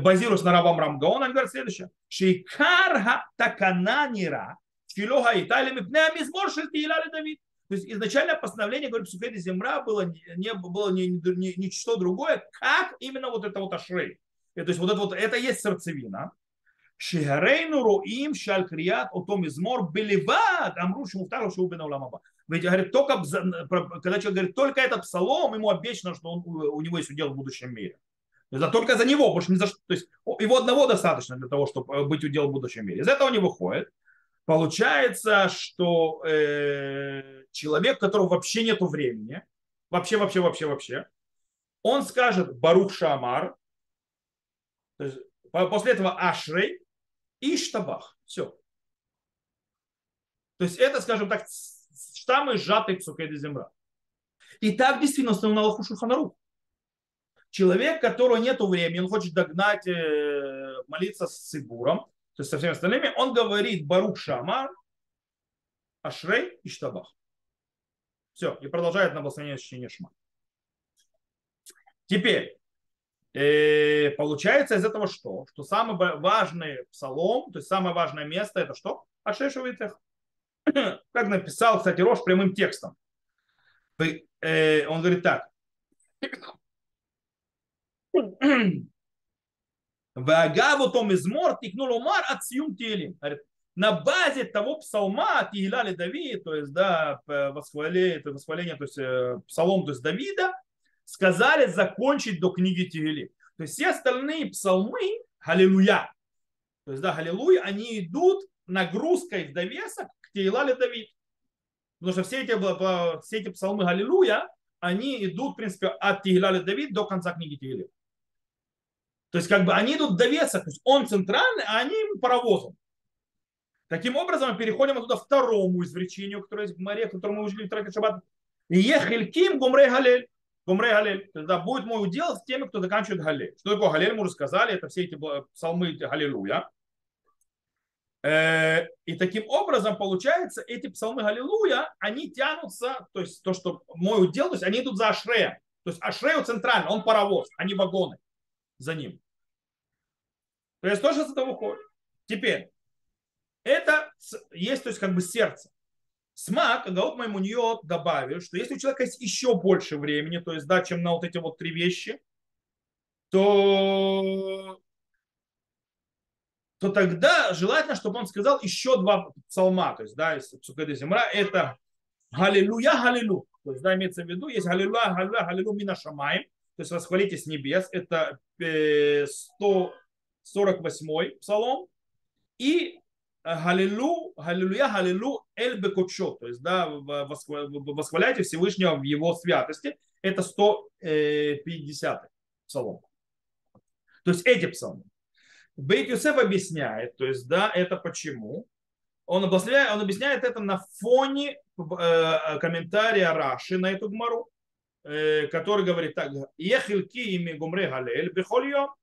Speaker 1: базируясь на Равам Рамгаон, они говорят следующее. Шейкарха такананира Шилога Италия Мипнеа Мизмор Шельтииляли Давид. То есть изначально постановление, говорит, Сухеди Земра было, не, было не, не, ничто другое, как именно вот это вот ашрей. То есть вот это вот, это есть сердцевина. Шигарейну руим шаль крият отом измор беливад амру шмуфтару шубина уламаба. Ведь говорит, только, когда человек говорит, только этот псалом, ему обещано, что он, у него есть удел в будущем мире. Это только за него, больше не за что. То есть его одного достаточно для того, чтобы быть удел в будущем мире. Из этого не выходит. Получается, что э, человек, у которого вообще нет времени, вообще, вообще, вообще, вообще, он скажет Барух Шамар, есть, после этого Ашрей и Штабах. Все. То есть это, скажем так, штаммы сжатые псукеды земра. И так действительно установлено на Аллаху Шуханару. Человек, которого нет времени, он хочет догнать, э, молиться с Сибуром, то есть со всеми остальными, он говорит Барух Шамар, Ашрей и Штабах. Все, и продолжает на благословение чтения Шма. Теперь, э, получается из этого что? Что самый важный псалом, то есть самое важное место это что? Ашрей Шавитех. [CLEARS THROAT] Как написал, кстати, Рош прямым текстом. Э, он говорит так. [CLEARS THROAT] Вагаву том измор тикнул умар от сиюм телим. На базе того псалма Тигиляли Давид, то есть да, восхваление, восхваление, то есть э, псалом, то есть Давида, сказали закончить до книги Тигили. То есть все остальные псалмы, Халилуя, то есть да, Халилуя, они идут нагрузкой в довесок к Тигиляли Давид. Потому что все эти, все эти псалмы Галилуя, они идут, в принципе, от Тигиляли Давид до конца книги Тигили. То есть как бы они идут до веса, то есть он центральный, а они паровозом. Таким образом, мы переходим оттуда второму изречению, которое есть в море, которое мы учили в Тракет Шаббат. Ехельким гумрей галель. Гумрей галель. Тогда будет мой удел с теми, кто заканчивает галель. Что такое галель, мы уже сказали, это все эти псалмы галилуя. Э, и таким образом, получается, эти псалмы Галилуя, они тянутся, то есть то, что мой удел, то есть они идут за Ашреем. То есть Ашрею центрально, он паровоз, а не вагоны за ним. То есть тоже с этого выходит. Теперь, это есть, то есть как бы сердце. Смак, Гаут Маймуньот добавил, что если у человека есть еще больше времени, то есть, да, чем на вот эти вот три вещи, то, то тогда желательно, чтобы он сказал еще два псалма, то есть, да, из Псукеды Земра, это Галилуя, Галилу. То есть, да, имеется в виду, есть Галилуя, Галилуя, Галилу Мина Шамаем, то есть восхвалите небес, это 100 48 псалом, и Галилу, Галилуя, Галилу, Эль Бекочо, то есть, да, восхваляйте Всевышнего в его святости, это 150 псалом. То есть эти псалмы. Бейт Юсеф объясняет, то есть, да, это почему. Он, объясняет, он объясняет это на фоне э, комментария Раши на эту гмару, э, который говорит так, Ехилки ими гумре галель бихольё,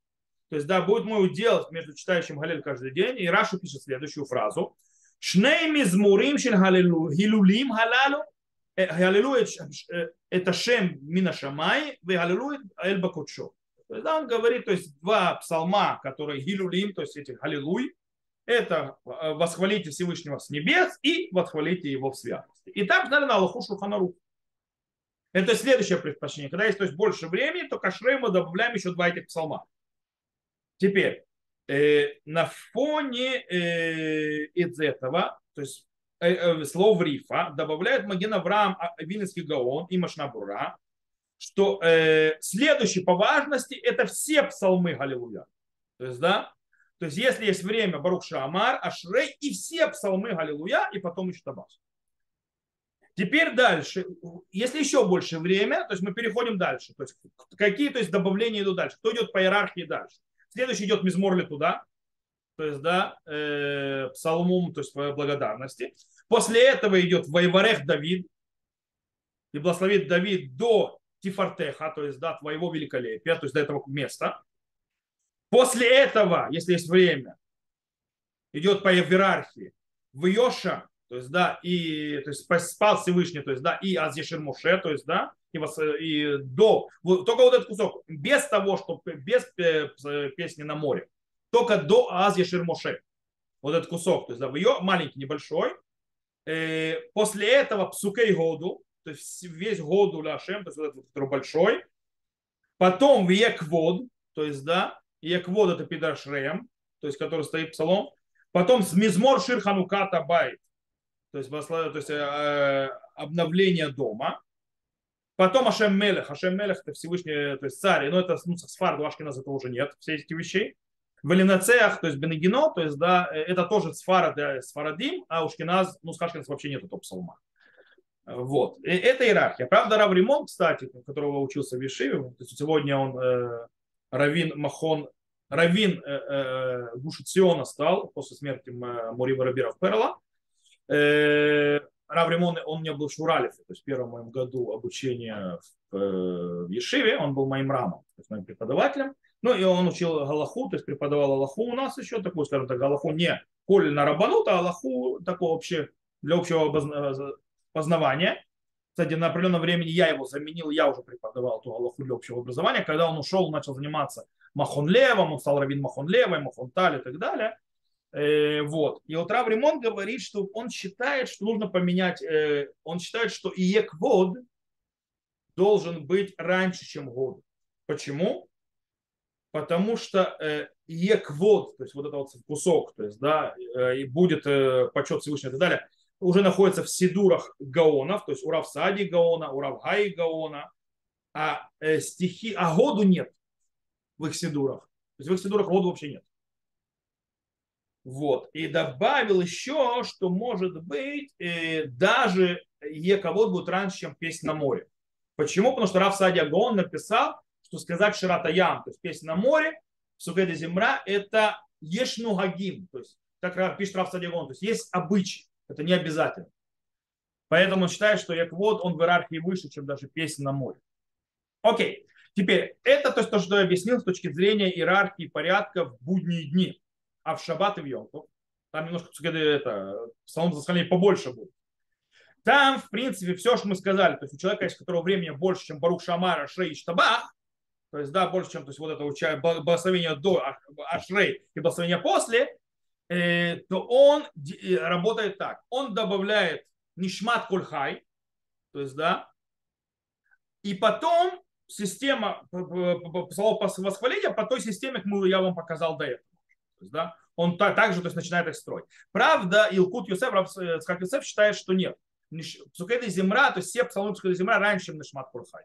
Speaker 1: то есть, да, будет мой удел между читающим Галель каждый день. И Раша пишет следующую фразу. Шней мизмурим шель хилулим халалу. Галилу это шем мина шамай, вы галилу эль бакутшо. То есть, да, он говорит, то есть два псалма, которые гилулим, то есть эти галилуй, это восхвалите Всевышнего с небес и восхвалите его в святости. И так знали на Аллаху Шуханару. Это следующее предпочтение. Когда есть то есть, больше времени, то кашрей мы добавляем еще два этих псалма. Теперь, э, на фоне э, из этого, то есть э, э, слов рифа, добавляет Маген Авраам а, Винницкий Гаон и Машнабура, что э, следующий по важности это все псалмы Галилуя. То есть, да, то есть, если есть время, Барух Шамар, Ашрей и все псалмы Галилуя, и потом еще Табас. Теперь дальше, если еще больше время, то есть мы переходим дальше. То есть какие то есть, добавления идут дальше? Кто идет по иерархии дальше? Следующий идет Мизморли туда, то есть, да, э, псалмум, то есть благодарности. После этого идет Вайварех Давид, и благословит Давид до Тифартеха, то есть, да, твоего великолепия, то есть до этого места. После этого, если есть время, идет по иерархии в Йоша, то есть, да, и то есть, спал Всевышний, то есть, да, и Азишир Муше, то есть, да, и, и до, вот, только вот этот кусок, без того, что, без песни на море, только до Азишир Муше, вот этот кусок, то есть, да, в ее маленький, небольшой, э, после этого Псукей Году, то есть весь Году Ляшем, то есть, вот этот, который большой, потом в Еквод, то есть, да, Еквод это Пидаршрем, то есть, который стоит псалом, потом Мизмор Шир Хануката Байт, то есть, то есть э, обновление дома. Потом Ашем Мелех. Ашем Мелех это Всевышний, то есть царь. Но это ну, Сфар, у Ашкиназа это уже нет, все эти вещей. В Элинацеях, то есть Бенегино, то есть, да, э, это тоже Сфара, да, Сфарадим, а у Шкиназ, ну, с Ашкиназ вообще нету топ псалма. Вот. И это иерархия. Правда, Рав Римон, кстати, которого учился в Ешиве, то есть сегодня он э, Равин Махон, Равин э, э, Гушициона стал после смерти Мурива Рабиров Перла. Э, Рав Римон, он у меня был в Шуралифе, то есть в первом моем году обучения в, э, в Ешиве, он был моим рамом, то есть моим преподавателем. Ну и он учил Галаху, то есть преподавал Аллаху у нас еще, такую, скажем так, Галаху не Коль на Рабанут, а Аллаху такого вообще для общего познавания. Кстати, на определенное время я его заменил, я уже преподавал ту Аллаху для общего образования. Когда он ушел, начал заниматься Махонлевом, он стал Равин Махонлевой, Махонталь и так далее. Э, вот. И вот Рав Римон говорит, что он считает, что нужно поменять, э, он считает, что Иеквод должен быть раньше, чем год. Почему? Потому что э, Иеквод, то есть вот этот вот кусок, то есть, да, и будет почет Всевышнего и так далее, уже находится в сидурах Гаонов, то есть Урав Сади Гаона, Урав Гаи Гаона, а стихи, а году нет в их сидурах. То есть в их сидурах году вообще нет. Вот. И добавил еще, что может быть э, даже Ековод будет раньше, чем песня на море. Почему? Потому что Раф Садия Гон написал, что сказать Ширата Ям, то есть песня на море, Сукеда Земра, это Ешну Гагим, то есть как пишет Раф Садия Гон, то есть есть обычай, это не обязательно. Поэтому он считает, что Яковод, он в иерархии выше, чем даже песня на море. Окей. Теперь, это то, что я объяснил с точки зрения иерархии порядка в будние дни а в шаббат и в йом там немножко это, салон восхваления побольше будет. Там, в принципе, все, что мы сказали, то есть у человека, есть которого времени больше, чем Барух Шамара, Шрей и Штабах, то есть, да, больше, чем то есть, вот это благословение до Ашрей и благословение после, э, то он э, работает так. Он добавляет Нишмат Кульхай, то есть, да, и потом система слова восхваления по той системе, как я вам показал до этого есть, да, он также то есть, начинает их строить. Правда, Илкут Юсеф, как Юсеф считает, что нет. Псукеда земра, то есть все псалмы Псукеда земра раньше, чем Нишмат Курхай.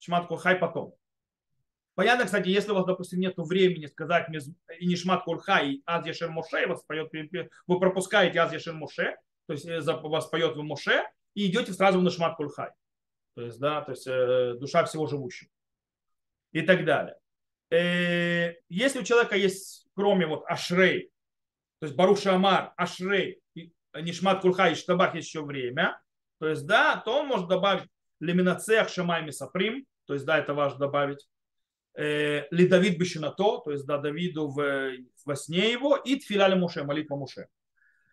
Speaker 1: Шмат Курхай потом. Понятно, кстати, если у вас, допустим, нет времени сказать и Нишмат Курхай, и Аз Ешер Моше, вас поет, вы пропускаете Аз Ешер Моше, то есть э, вас поет в Моше, и идете сразу в Нишмат Курхай. То есть, да, то есть э, душа всего живущего. И так далее. Э, если у человека есть, кроме вот Ашрей, то есть Баруша Амар, Ашрей, Нишмат Кульха и Штабах еще время, то есть, да, то он может добавить Леминацех Шамай Мисаприм, то есть, да, это важно добавить, э, Ли Давид Бешинато, то есть, да, Давиду в, во сне его, и Тфиляли Муше, молитва Муше.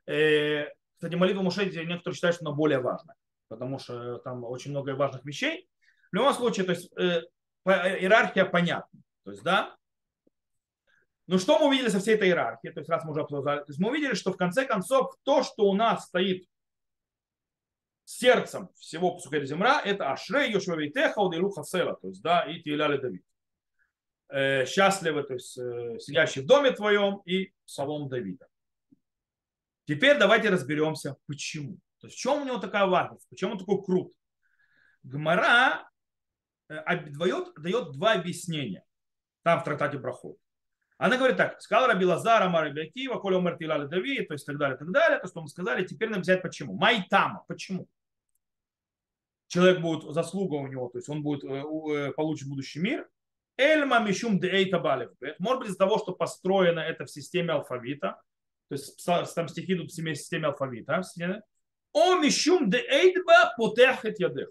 Speaker 1: Э, кстати, молитва Муше, некоторые считают, что она более важная, потому что там очень много важных вещей. В любом случае, то есть, иерархия понятна. То есть, да. Ну, что мы увидели со всей этой иерархии? То есть, раз мы уже обсуждали, то есть мы увидели, что в конце концов то, что у нас стоит сердцем всего Псукеда Земра, это Ашрей, Йошуа Вейтеха, Удейлу Хасела, то есть, да, и Тиляли Давид. Э, счастливы, то есть, э, сидящий в доме твоем и Псалом Давида. Теперь давайте разберемся, почему. То есть, в чем у него такая важность, почему он такой крут. Гмара э, дает, дает два объяснения там в трактате Брахот. Она говорит так, сказал Раби Лазара, Мараби Акива, Коля умер Тилали то есть так далее, так далее, то, что мы сказали, теперь нам взять почему. Майтама, почему? Человек будет, заслуга у него, то есть он будет, э, э, получит будущий мир. Эльма мишум дейта балев. Может быть из-за того, что построено это в системе алфавита, то есть там стихи идут в системе алфавита. О мишум дейдба потехет ядех.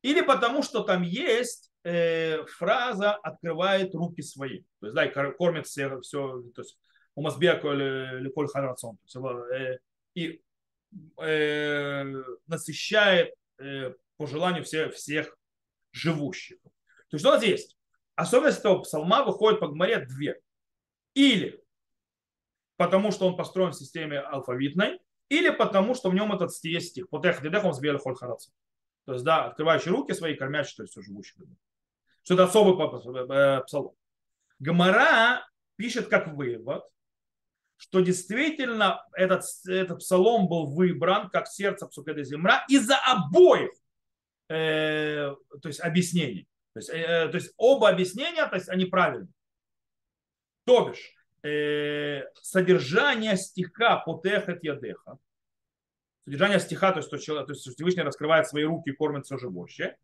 Speaker 1: Или потому, что там есть э, фраза открывает руки свои. То есть, да, и кормит все, все то есть, у Мазбека или Коль Харацон. Э, и э, насыщает э, по желанию всех, всех живущих. То есть что у нас есть? Особенность этого псалма выходит по гморе две. Или потому что он построен в системе алфавитной, или потому что в нем этот есть стих. Потех дедехом сбели холь. То есть, да, открывающий руки свои, кормящий, то есть все живущих. Что это особый э, псалом. Гомора пишет как вывод, что действительно этот, этот псалом был выбран как сердце Псукеда Земра из-за обоих э, то есть объяснений. То есть, э, то есть оба объяснения, то есть они правильные. То бишь, э, содержание стиха потехет ядеха, содержание стиха, то есть, то, то есть Всевышний раскрывает свои руки и кормит все живущее,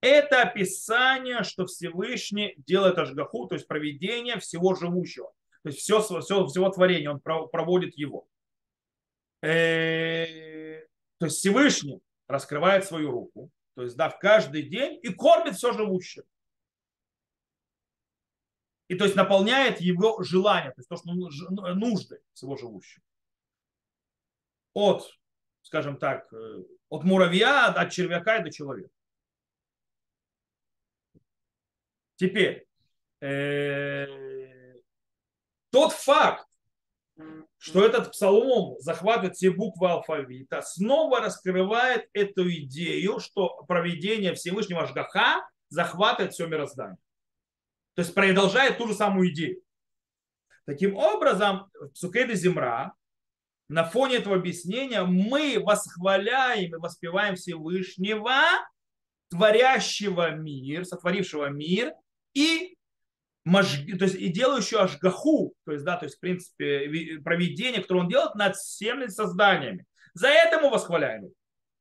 Speaker 1: это описание, что Всевышний делает ажгаху, то есть проведение всего живущего. То есть все, все, всего творения, он проводит его. Э, то есть Всевышний раскрывает свою руку, то есть да, в каждый день и кормит все живущее. И то есть наполняет его желание, то есть то, что нужды всего живущего. От, скажем так, э, от муравья, от червяка и до человека. Теперь, э, тот факт, что этот псалом захватывает все буквы алфавита, снова раскрывает эту идею, что проведение Всевышнего Жгаха захватывает все мироздание. То есть продолжает ту же самую идею. Таким образом, в Псукеде Земра на фоне этого объяснения мы восхваляем и воспеваем Всевышнего, творящего мир, сотворившего мир, и, то есть, и делающую ашгаху, то есть, да, то есть, в принципе, проведение, которое он делает над всеми созданиями. За это мы восхваляем.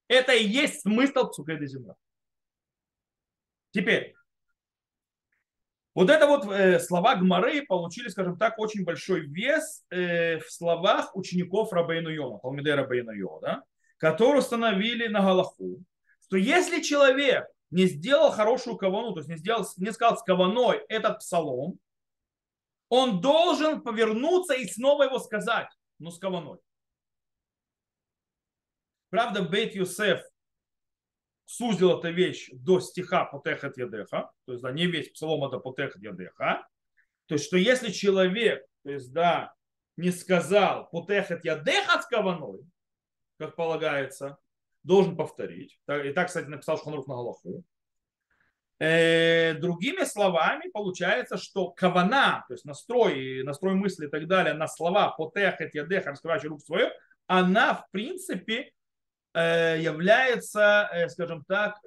Speaker 1: Это и есть смысл Псукеда Земля. Теперь, вот это вот э, слова Гмары получили, скажем так, очень большой вес э, в словах учеников Рабейну Йома, Талмидей Рабейну Йома, да, которые установили на Галаху, что если человек не сделал хорошую кавану, то есть не, сделал, не сказал с каваной этот псалом, он должен повернуться и снова его сказать, но с каваной. Правда, Бейт Юсеф сузил эту вещь до стиха Потехат Ядеха, то есть да, не весь псалом это Потехат Ядеха, то есть что если человек, то есть да, не сказал Потехат Ядеха с каваной, как полагается, должен повторить. И так, кстати, написал Шханрух на Галаху. Э, другими словами, получается, что кавана, то есть настрой, настрой мысли и так далее на слова потехет ядеха, раскрывающий рук свою, она, в принципе, э, является, э, скажем так,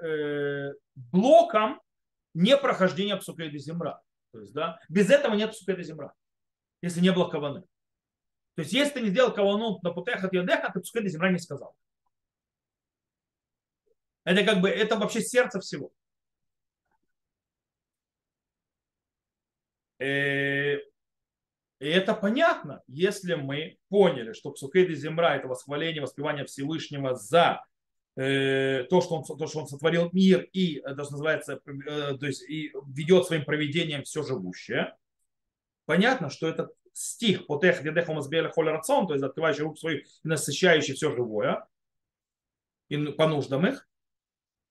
Speaker 1: блоком непрохождения псукейда земра. То есть, да, без этого нет псукейда земра, если не было каваны. То есть, если ты не сделал кавану на потехат ядеха, ты псукейда земра не сказал. Это как бы, это вообще сердце всего. Э, и это понятно, если мы поняли, что Псукейд Земра это восхваление, воспевание Всевышнего за э, то, что он, то, что он сотворил мир и, это что называется, э, то есть и ведет своим проведением все живущее. Понятно, что этот стих «Потех дедехом азбеля холь рацион», то есть открывающий руку свою и насыщающий все живое, и по нуждам их,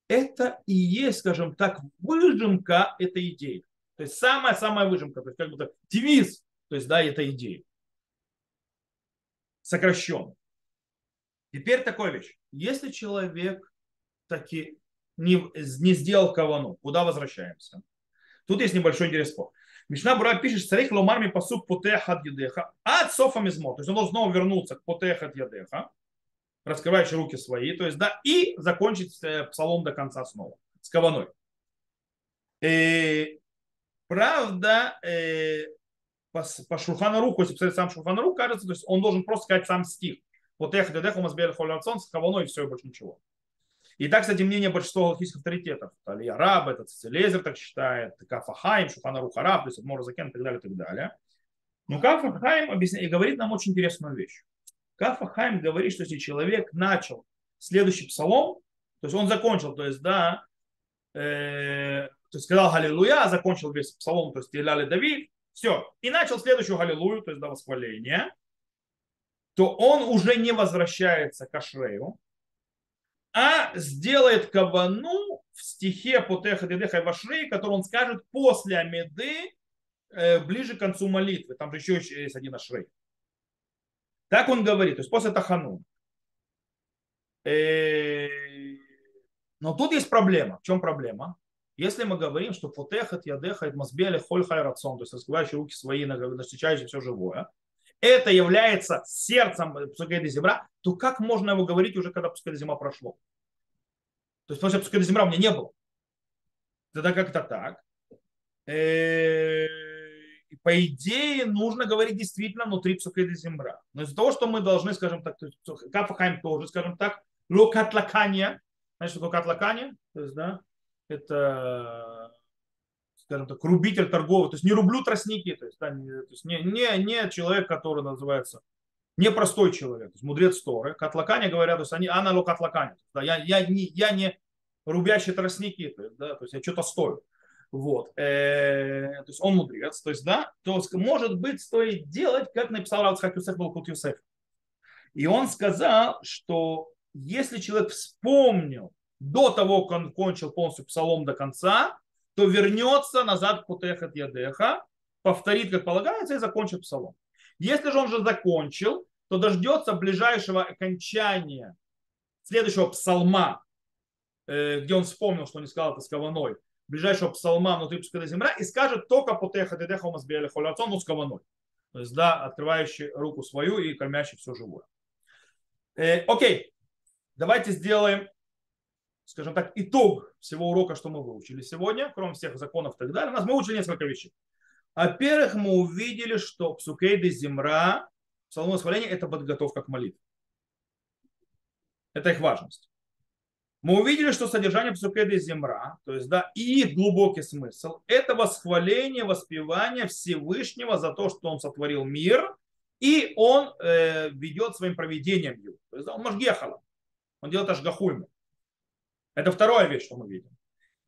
Speaker 1: это и есть, скажем так, выжимка этой идеи. То есть самая-самая выжимка, то есть как будто девиз, то есть да, этой идеи. Сокращенно. Теперь такая вещь. Если человек таки не, не сделал кавану, куда возвращаемся? Тут есть небольшой интерес спор. Мишна Бура пишет, царих ломарми посук потехат ядеха, от софа мизмо. То есть он должен снова вернуться к потехат ядеха, раскрывающий руки свои, то есть, да, и закончить э, псалом до конца снова, с каваной. И, э, правда, э, по, по Шурханаруку, если посмотреть сам Шурханарук, кажется, то есть он должен просто сказать сам стих. Вот эх, дедех, у мазбель холярцон, с каваной, и все, и больше ничего. И так, кстати, мнение большинства галактических авторитетов. Алия Раб, это Цицелезер так считает, Кафахайм, Шуханарух Араб, то есть Морзакен и так далее, и так далее. Но Кафахайм объясняет, и говорит нам очень интересную вещь. Кафа Хайм говорит, что если человек начал следующий псалом, то есть он закончил, то есть, да, э, то есть сказал Галилуя, закончил весь псалом, то есть Иляли Давид, все, и начал следующую Галилую, то есть, да, восхваление, то он уже не возвращается к Ашрею, а сделает кавану в стихе Потеха Дедеха и Вашрей, который он скажет после Амеды, э, ближе к концу молитвы. Там же еще есть один Ашрей. Так он говорит, то есть после Тахану. Э, но тут есть проблема. В чем проблема? Если мы говорим, что потехат ядеха мазбели холь рацион, то есть раскрывающие руки свои, встречающие все живое, это является сердцем пускай земля, то как можно его говорить уже, когда пускай зима прошло? То есть, после пускай земля у меня не было. Тогда как-то так. По идее, нужно говорить действительно внутри псукеда земля. Но из-за того, что мы должны, скажем так, Кафахайм тоже, скажем так, локатлакания, знаешь, что такое катлакания? То есть, да, это скажем так, рубитель торговый, то есть не рублю тростники, то есть, да, не, то есть не, не, не человек, который называется непростой человек, то есть мудрец Торы. Катлакане говорят, то есть они анало катлакане. Да, я, я, не, я не рубящий тростники, то есть, да, то есть я что-то стою. Вот. Э, то есть он мудрец. То есть, да, то может быть, стоит делать, как написал Равцхак Юсеф Балкут Юсеф. И он сказал, что если человек вспомнил до того, как он кончил полностью псалом до конца, то вернется назад к Путехат Ядеха, повторит, как полагается, и закончит псалом. Если же он же закончил, то дождется ближайшего окончания следующего псалма, э, где он вспомнил, что не сказал это с каваной, ближайшего псалма внутри пускай земля, и скажет только Умазбиэля Холярцон, ну с каваной. То есть, да, открывающий руку свою и кормящий все живое. Э, окей, давайте сделаем скажем так, итог всего урока, что мы выучили сегодня, кроме всех законов и так далее. У нас мы выучили несколько вещей. Во-первых, мы увидели, что псукейды земра, псалом восхваления, это подготовка к молитве. Это их важность. Мы увидели, что содержание псукейды земра, то есть, да, и их глубокий смысл, это восхваление, воспевание Всевышнего за то, что он сотворил мир, и он э, ведет своим проведением его. То есть, да, он машгехала. Он делает ашгахуйму. Это вторая вещь, что мы видим.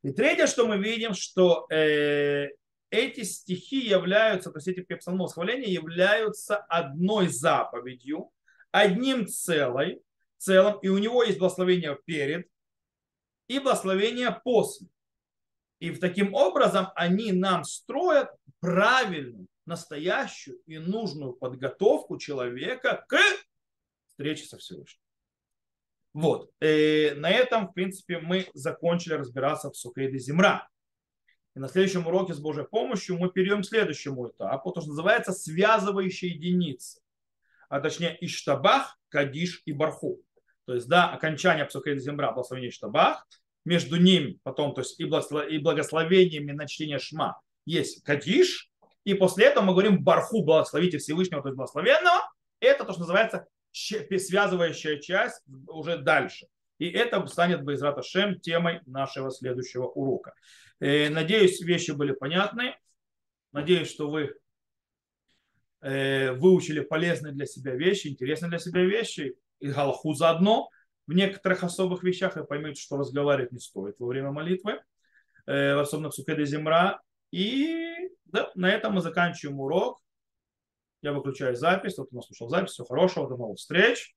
Speaker 1: И третье, что мы видим, что э, эти стихи являются, то есть эти псалмы восхваления являются одной заповедью, одним целой, целым, и у него есть благословение перед и благословение после. И таким образом они нам строят правильную, настоящую и нужную подготовку человека к встрече со Всевышним. Вот. И э, на этом, в принципе, мы закончили разбираться в Сукейде Земра. И на следующем уроке с Божьей помощью мы перейдем к следующему этапу, то, что называется связывающие единицы. А точнее Иштабах, Кадиш и Барху. То есть, да, окончание Псукейда Земра, благословение Иштабах, между ними потом, то есть и, благословениями на чтение Шма есть Кадиш, и после этого мы говорим Барху, благословите Всевышнего, то есть благословенного. Это то, что называется связывающая часть уже дальше. И это станет Байзрат Шем темой нашего следующего урока. Э, надеюсь, вещи были понятны. Надеюсь, что вы э, выучили полезные для себя вещи, интересные для себя вещи, и галаху заодно. В некоторых особых вещах вы поймете, что разговаривать не стоит во время молитвы, э, особенно в Сукеде Земра. И да, на этом мы заканчиваем урок. Я выключаю запись. Тот, кто слушал запись, всего хорошего, до новых встреч.